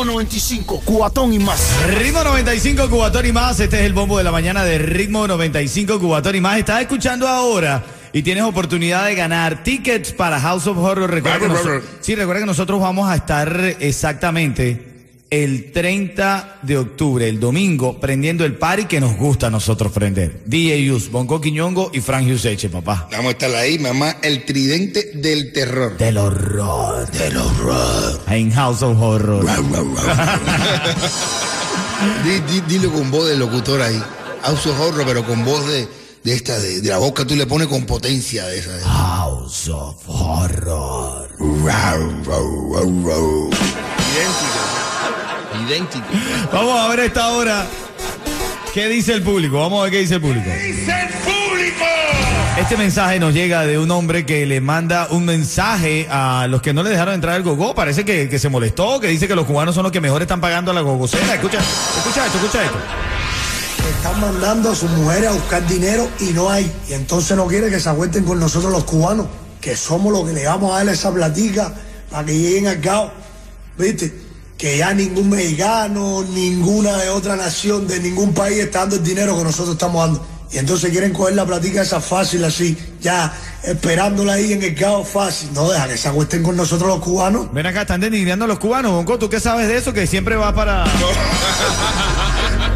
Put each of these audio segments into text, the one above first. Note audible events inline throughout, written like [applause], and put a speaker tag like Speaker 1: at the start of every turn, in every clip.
Speaker 1: Ritmo 95, cuatón y más.
Speaker 2: Ritmo 95, Cubatón y más. Este es el bombo de la mañana de Ritmo 95, Cubatón y más. Estás escuchando ahora y tienes oportunidad de ganar tickets para House of Horror. Recuerda que, noso- sí, recuerda que nosotros vamos a estar exactamente el 30 de octubre, el domingo, prendiendo el party que nos gusta a nosotros prender. DJ Yus, Bonco Quiñongo y Frank Yuseche, papá.
Speaker 3: Vamos a estar ahí, mamá, el tridente del terror.
Speaker 2: Del horror. Del horror. En House of Horror. [laughs]
Speaker 3: Di- di- dilo con voz de locutor ahí. Auso horror, pero con voz de, de esta, de, de la boca tú le pones con potencia de esa. de-
Speaker 2: House of Horror.
Speaker 3: Idéntico. Idéntico.
Speaker 2: Vamos a ver esta hora qué dice el público. Vamos a ver qué dice el público.
Speaker 1: ¡Dice el público!
Speaker 2: Este mensaje nos llega de un hombre que le manda un mensaje a los que no le dejaron entrar al gogo. Parece que, que se molestó, que dice que los cubanos son los que mejor están pagando a la gogocera. Escucha, escucha esto, escucha esto.
Speaker 4: Están mandando a sus mujeres a buscar dinero y no hay. Y entonces no quiere que se acuesten con nosotros los cubanos, que somos los que le vamos a dar esa platica para que lleguen al cabo. ¿Viste? Que ya ningún mexicano, ninguna de otra nación, de ningún país está dando el dinero que nosotros estamos dando. Y entonces quieren coger la platica esa fácil así, ya esperándola ahí en el cabo fácil. No deja que se acuesten con nosotros los cubanos.
Speaker 2: Ven acá, están denigrando a los cubanos. Bonco, ¿tú qué sabes de eso? Que siempre va para...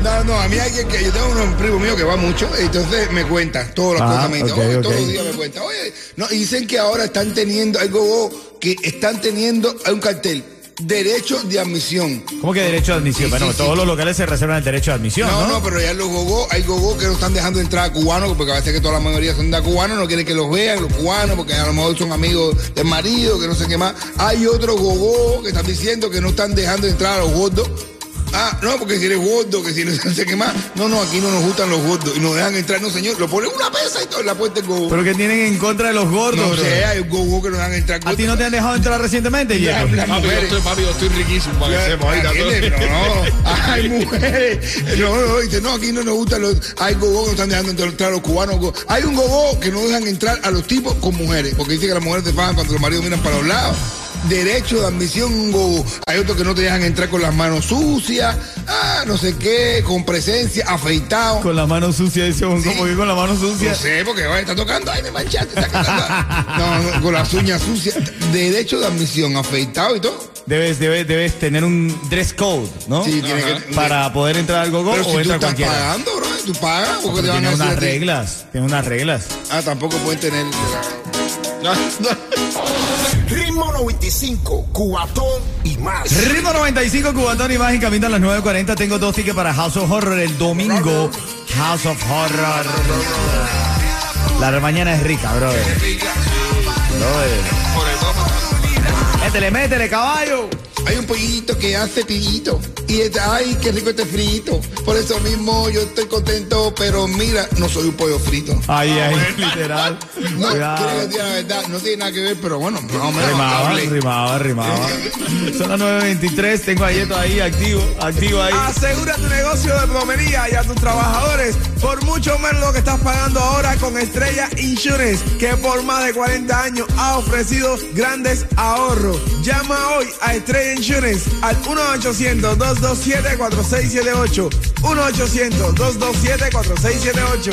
Speaker 3: No, no, a mí alguien que yo tengo un primo mío que va mucho, entonces me cuenta todas las
Speaker 2: Ah,
Speaker 3: cosas, me dice,
Speaker 2: ok,
Speaker 3: "Oye,
Speaker 2: ok.
Speaker 3: todos los días me cuenta, oye, no, dicen que ahora están teniendo algo que están teniendo hay un cartel, derecho de admisión.
Speaker 2: ¿Cómo que derecho de admisión?
Speaker 3: Sí,
Speaker 2: bueno,
Speaker 3: sí,
Speaker 2: todos
Speaker 3: sí.
Speaker 2: los locales se reservan el derecho de admisión,
Speaker 3: No,
Speaker 2: ¿no?
Speaker 3: no, pero ya los gogó, hay gogó que no están dejando entrar a cubanos, porque a veces que toda la mayoría son de cubanos, no quieren que los vean, los cubanos, porque a lo mejor son amigos del marido, que no sé qué más. Hay otros gogó que están diciendo que no están dejando entrar a los gordos. Ah, no, porque si eres gordo, que si no [laughs] sé qué más. No, no, aquí no nos gustan los gordos y nos dejan entrar, no señor, lo ponen una pesa y todo en la puerta del gogó.
Speaker 2: Pero que tienen en contra de los gordos,
Speaker 3: No sé, hay un gogó que nos dejan entrar.
Speaker 2: ¿A ti no te han dejado entrar recientemente,
Speaker 3: Ya,
Speaker 1: Papi, yo
Speaker 3: mujeres.
Speaker 1: estoy, papi, yo estoy riquísimo para que
Speaker 3: no, [laughs] hay mujeres. No, no, dice, no, aquí no nos gustan los. Hay gogó que no están dejando entrar a los cubanos. go- Hay un gogó que no dejan entrar a los tipos con mujeres, porque dice que las mujeres te pagan cuando los maridos miran para los lados. Derecho de admisión, un gogó. Hay otros que no te dejan entrar con las manos sucias, ah, no sé qué, con presencia, afeitado.
Speaker 2: Con la mano sucia, dice Bonco,
Speaker 3: Sí.
Speaker 2: ¿por qué con la mano sucia?
Speaker 3: No sé, porque va, está tocando, ay, me manchaste, está cantando. No, no, con las uñas sucias. Derecho de admisión, afeitado y todo.
Speaker 2: Debes, debes, debes tener un dress code, ¿no?
Speaker 3: Sí, tiene que.
Speaker 2: Para poder entrar al gogo
Speaker 3: Pero
Speaker 2: o
Speaker 3: si tú
Speaker 2: entra
Speaker 3: estás
Speaker 2: cualquiera.
Speaker 3: pagando, bro, tú pagas, porque te van a
Speaker 2: tiene unas
Speaker 3: a ti?
Speaker 2: reglas, tiene unas reglas.
Speaker 3: Ah, tampoco pueden tener.
Speaker 1: Ritmo 95, cuatón y más.
Speaker 2: Ritmo 95, Cubatón y más en camino a las 9.40. Tengo dos tickets para House of Horror el domingo. House of Horror. La mañana es rica, brother. Brother. Métele, métele, caballo.
Speaker 3: Hay un pollito que hace pillito. Y es, ay, qué rico este frito. Por eso mismo yo estoy contento, pero mira, no soy un pollo frito.
Speaker 2: Ahí, ahí, [laughs] literal. [laughs]
Speaker 3: No, quiero diga la verdad, no tiene nada que ver, pero bueno, más o menos.
Speaker 2: Rimaba,
Speaker 3: hablé.
Speaker 2: rimaba, rimaba. [laughs] Son las 9.23, tengo a Yeto ahí, activo, activo ahí.
Speaker 5: Asegura tu negocio de plomería y a tus trabajadores por mucho menos lo que estás pagando ahora con Estrella Insurance, que por más de 40 años ha ofrecido grandes ahorros. Llama hoy a Estrella Insurance al 1-800-227-4678. 1-800-227-4678.
Speaker 6: Sal,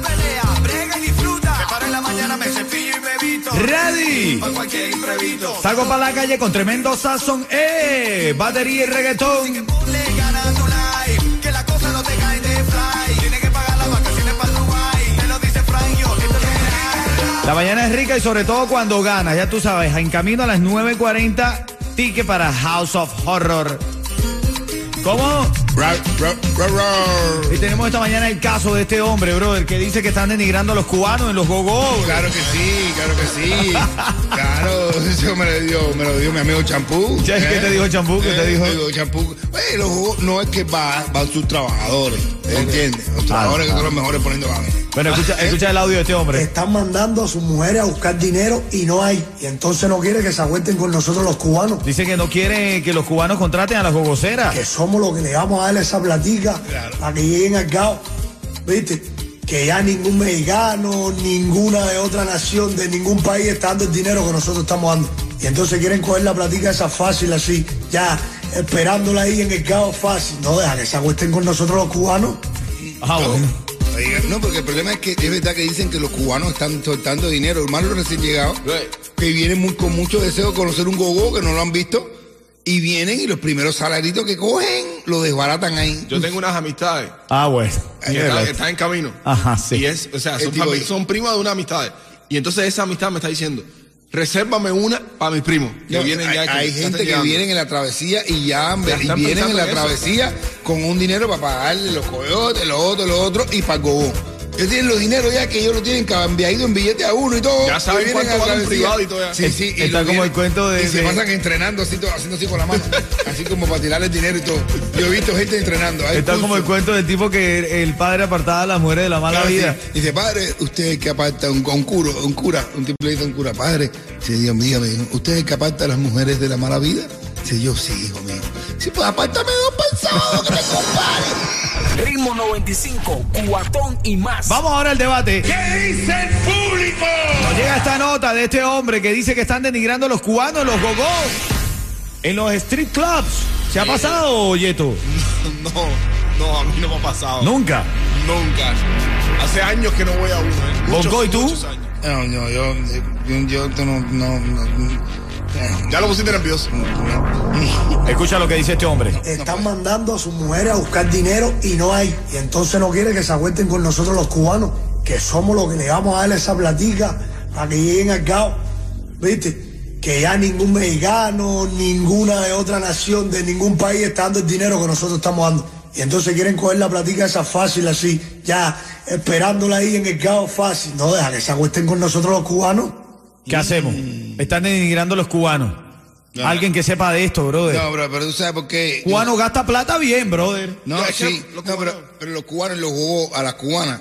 Speaker 6: pelea, brega y disfruta. Me paro en la mañana, me cepillo y me visto.
Speaker 2: Ready.
Speaker 6: Para cualquier imprevisto.
Speaker 2: Salgo para la calle con tremendo sazón, eh, batería y reggaetón.
Speaker 6: Ponle ganas a tu life, que la cosa no te cae de fly. Tienes que pagar las vacaciones para Dubai. Te lo dice Frank, yo, esto es real.
Speaker 2: La mañana es rica y sobre todo cuando ganas, ya tú sabes, en camino a las 9.40, ticket para House of Horror. ¿Cómo? Y tenemos esta mañana el caso de este hombre, brother, que dice que están denigrando a los cubanos en los gogos.
Speaker 3: Claro que sí, claro que sí. [laughs] Claro, eso me lo dio, me lo dio mi amigo Champú.
Speaker 2: ¿Qué- qué te dijo Champú? ¿Qué te dijo?
Speaker 3: Champú. Oye, los no es que va, van sus trabajadores, ¿entiendes? Los trabajadores que son los mejores poniendo ganas.
Speaker 2: Bueno, escucha, escucha el audio de este hombre.
Speaker 4: Están mandando a sus mujeres a buscar dinero y no hay. Y entonces no quiere que se aguenten con nosotros los cubanos.
Speaker 2: Dice que no quiere que los cubanos contraten a las gogoceras.
Speaker 4: Que somos los que le vamos a dar esa platica para que lleguen al cabo. ¿Viste? Que ya ningún mexicano, ninguna de otra nación, de ningún país está dando el dinero que nosotros estamos dando. Y entonces quieren coger la platica esa fácil así, ya esperándola ahí en el cabo fácil. No deja que se acuesten con nosotros los cubanos.
Speaker 2: Ah, bueno.
Speaker 3: No, porque el problema es que es verdad que dicen que los cubanos están soltando dinero, más los recién llegados, que vienen muy- con mucho deseo de conocer un gogo que no lo han visto, y vienen y los primeros salaritos que cogen lo desbaratan ahí.
Speaker 5: Yo tengo unas amistades
Speaker 2: Ah, bueno.
Speaker 5: que están, que están en camino.
Speaker 2: Ajá, sí.
Speaker 5: Y es, o sea,
Speaker 3: tipo
Speaker 5: son primas de una amistad. Y entonces esa amistad me está diciendo, resérvame una para mis primos. Que
Speaker 3: No,
Speaker 5: vienen
Speaker 3: hay, gente que vienen en la travesía y ya,
Speaker 5: Ya
Speaker 3: y vienen en la
Speaker 5: en
Speaker 3: travesía con un dinero para pagarle los coyotes, lo otro, lo otro y para el gogo. Ellos tienen los dineros ya que ellos lo tienen cambiado en billete a uno y todo.
Speaker 5: Ya saben cuánto vale privado y todo ya.
Speaker 3: Sí, sí. y
Speaker 2: Está como
Speaker 3: vienen-
Speaker 2: el cuento de-
Speaker 3: Y se pasan entrenando así, todo, haciendo así con la mano. así como para tirarle el dinero y todo. Yo he visto gente entrenando. hay
Speaker 2: Está como el cuento del tipo que el padre apartaba a las mujeres de la mala
Speaker 3: Claro,
Speaker 2: vida.
Speaker 3: sí. Dice, padre, usted es que aparta un, un curo, un cura, un tipo le dice a un cura, padre, sí, Dios mío, me dijo, ¿usted es el que aparta a las mujeres de la mala vida? Dice, yo sí, hijo mío. Sí, pues apártame dos pensados que te compare.
Speaker 1: Ritmo 95, cuatón y más.
Speaker 2: Vamos ahora al debate.
Speaker 3: ¿Qué dice el público?
Speaker 2: Nos llega esta nota de este hombre que dice que están denigrando a los cubanos, los gogos, en los street clubs. ¿Se ha pasado, Yeto? [laughs]
Speaker 5: No, no, a mí no me ha pasado.
Speaker 2: Nunca.
Speaker 5: Nunca. Hace años que no voy a uno. ¿eh? Muchos,
Speaker 2: ¿y tú?
Speaker 5: muchos años.
Speaker 3: No, no, yo, yo, yo no, no, no, no.
Speaker 5: Ya lo pusiste nervioso. [laughs]
Speaker 2: Escucha lo que dice este hombre.
Speaker 4: Están mandando a sus mujeres a buscar dinero y no hay. Y entonces no quiere que se acuerden con nosotros los cubanos, que somos los que le vamos a dar esa platica para que lleguen al cabo. ¿Viste? Que ya ningún mexicano, ninguna de otra nación, de ningún país está dando el dinero que nosotros estamos dando. Y entonces quieren coger la platica esa fácil así, ya esperándola ahí en el cabo fácil. No deja que se acuesten con nosotros los cubanos.
Speaker 2: ¿Qué hacemos? Están denigrando a los cubanos. Alguien que sepa de esto, brother.
Speaker 3: No, bro, pero tú sabes por qué.
Speaker 2: Cubano gasta plata bien, brother.
Speaker 3: No,
Speaker 5: que
Speaker 3: sí.
Speaker 5: los
Speaker 3: No,
Speaker 5: cubanos-
Speaker 3: pero, pero los cubanos y los gogos a las cubanas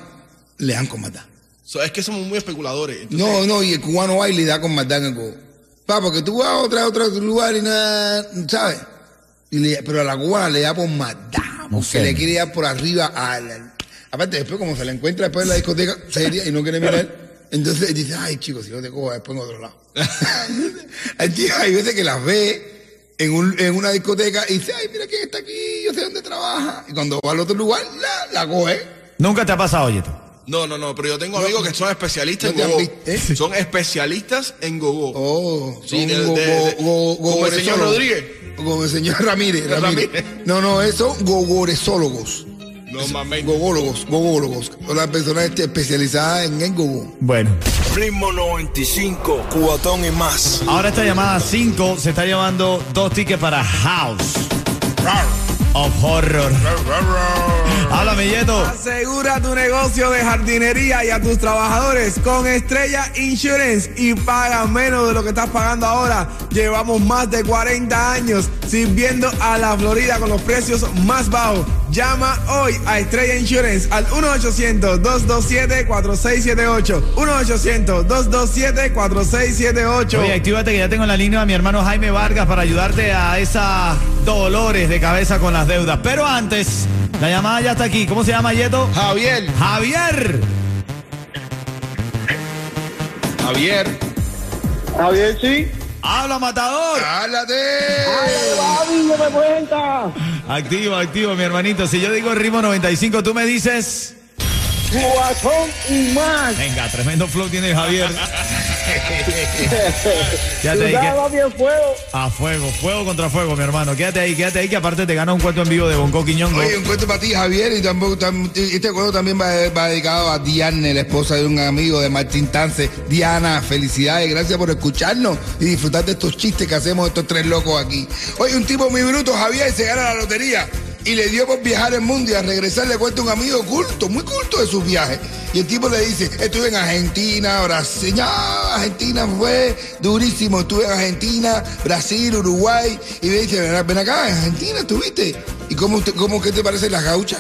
Speaker 3: le dan con maldad.
Speaker 5: So, es que somos muy especuladores. Entonces,
Speaker 3: No, no, y el cubano va y le da con maldad en el gogo. Pa, porque tú vas a otra, otro lugar y nada, ¿sabes? Y le- pero a la cubana le da por maldad.
Speaker 2: No
Speaker 3: Porque
Speaker 2: sé.
Speaker 3: le quiere dar por arriba a la- Aparte, después, como se la encuentra después en la discoteca seria y no quiere mirar, entonces dice, ay, chicos, si no te cojo después en otro lado. [laughs] hay, veces que las ve en, un- en una discoteca y dice, ay, mira quién está aquí, yo sé dónde trabaja. Y cuando va al otro lugar, la, la coge.
Speaker 2: Nunca te ha pasado, Yeto.
Speaker 5: No, no, no, pero yo tengo amigos que son especialistas
Speaker 3: no
Speaker 5: en gogo.
Speaker 3: ¿eh?
Speaker 5: Son especialistas en gogo.
Speaker 3: Oh,
Speaker 5: Sí,
Speaker 3: son
Speaker 5: de-
Speaker 3: go-
Speaker 5: de- de-
Speaker 3: go- go-
Speaker 5: como el señor. Rodríguez.
Speaker 3: Como el señor Ramírez. [laughs] Ramírez.
Speaker 5: Ramírez.
Speaker 3: No, no, esos son gogoresólogos.
Speaker 5: No mames.
Speaker 3: Gogólogos, gogólogos. Son las personas este, especializadas en el.
Speaker 2: Bueno.
Speaker 1: Ritmo 95, cuatón y más.
Speaker 2: Ahora esta llamada 5 se está llevando dos tickets para House. of Horror. Háblame, Yeto.
Speaker 5: Asegura tu negocio de jardinería y a tus trabajadores con Estrella Insurance y paga menos de lo que estás pagando ahora. Llevamos más de 40 años sirviendo a la Florida con los precios más bajos. Llama hoy a Estrella Insurance al 1-800-227-4678. 1-800-227-4678.
Speaker 2: Oye, actívate que ya tengo en la línea a mi hermano Jaime Vargas para ayudarte a esas dolores de cabeza con las deudas. Pero antes, la llamada ya está aquí. ¿Cómo se llama, Yeto?
Speaker 3: Javier,
Speaker 2: Javier.
Speaker 3: Javier,
Speaker 7: Javier, sí.
Speaker 2: Habla, matador.
Speaker 7: Javi, yo me cuenta.
Speaker 2: Activo, activo, mi hermanito. Si yo digo ritmo 95, tú me dices.
Speaker 7: Y más.
Speaker 2: Venga, tremendo flow tiene Javier. [laughs] Quédate [laughs] ahí,
Speaker 7: Ya
Speaker 2: que-
Speaker 7: va bien fuego.
Speaker 2: A fuego, fuego contra fuego, mi hermano. Quédate ahí, quédate ahí, que aparte te gana un cuento en vivo de Bonco Quiñongo.
Speaker 3: Oye, un cuento para ti, Javier, y tampoco, tam- este cuento también va, va dedicado a Diane, la esposa de un amigo de Martín Tance. Diana, felicidades, gracias por escucharnos y disfrutar de estos chistes que hacemos estos tres locos aquí. Oye, un tipo muy bruto, Javier, se gana la lotería y le dio por viajar el mundo y al regresar le cuenta un amigo culto, muy culto de sus viajes. Y el tipo le dice, estuve en Argentina, Brasil, Argentina fue durísimo, estuve en Argentina, Brasil, Uruguay, y me dice, ven, acá, en Argentina estuviste. ¿Y cómo, te- cómo qué te parece las gauchas?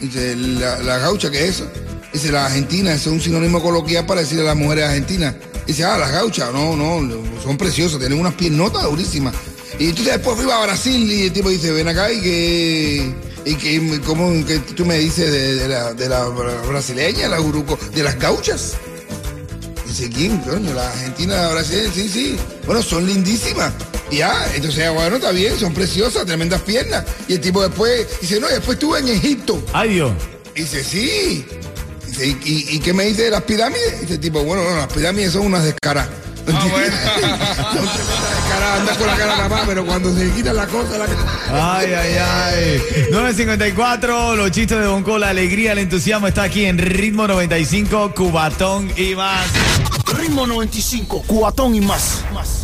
Speaker 3: Dice, la, la gaucha, ¿qué es eso? Dice, la argentina, eso es un sinónimo coloquial para decirle a las mujeres argentinas. Dice, ah, las gauchas, no, no, son preciosas, tienen unas piernotas durísimas. Y entonces después fui a Brasil y el tipo dice, ven acá y que, y que, ¿cómo que tú me dices de, de la, de la brasileña, la uruco, de las gauchas? Dice, ¿quién, coño? La argentina, la brasileña, sí, sí. Bueno, son lindísimas. Y ya, entonces, bueno, está bien, son preciosas, tremendas piernas. Y el tipo después, dice, no, después estuve en Egipto.
Speaker 2: Ay, Dios.
Speaker 3: Dice, sí. Dice, ¿y, y- y qué me dice de las pirámides? Dice el tipo, bueno, no, las pirámides son unas descaradas.
Speaker 5: Ah, bueno.
Speaker 3: son tremendas descaradas, anda con la cara nada más, pero cuando se le quitan la cosa, la
Speaker 2: Ay, ay, ay. 954, los chistes de Bonco, la alegría, el entusiasmo está aquí en ritmo 95, Cubatón y más.
Speaker 1: Ritmo 95, cuatón y más. más.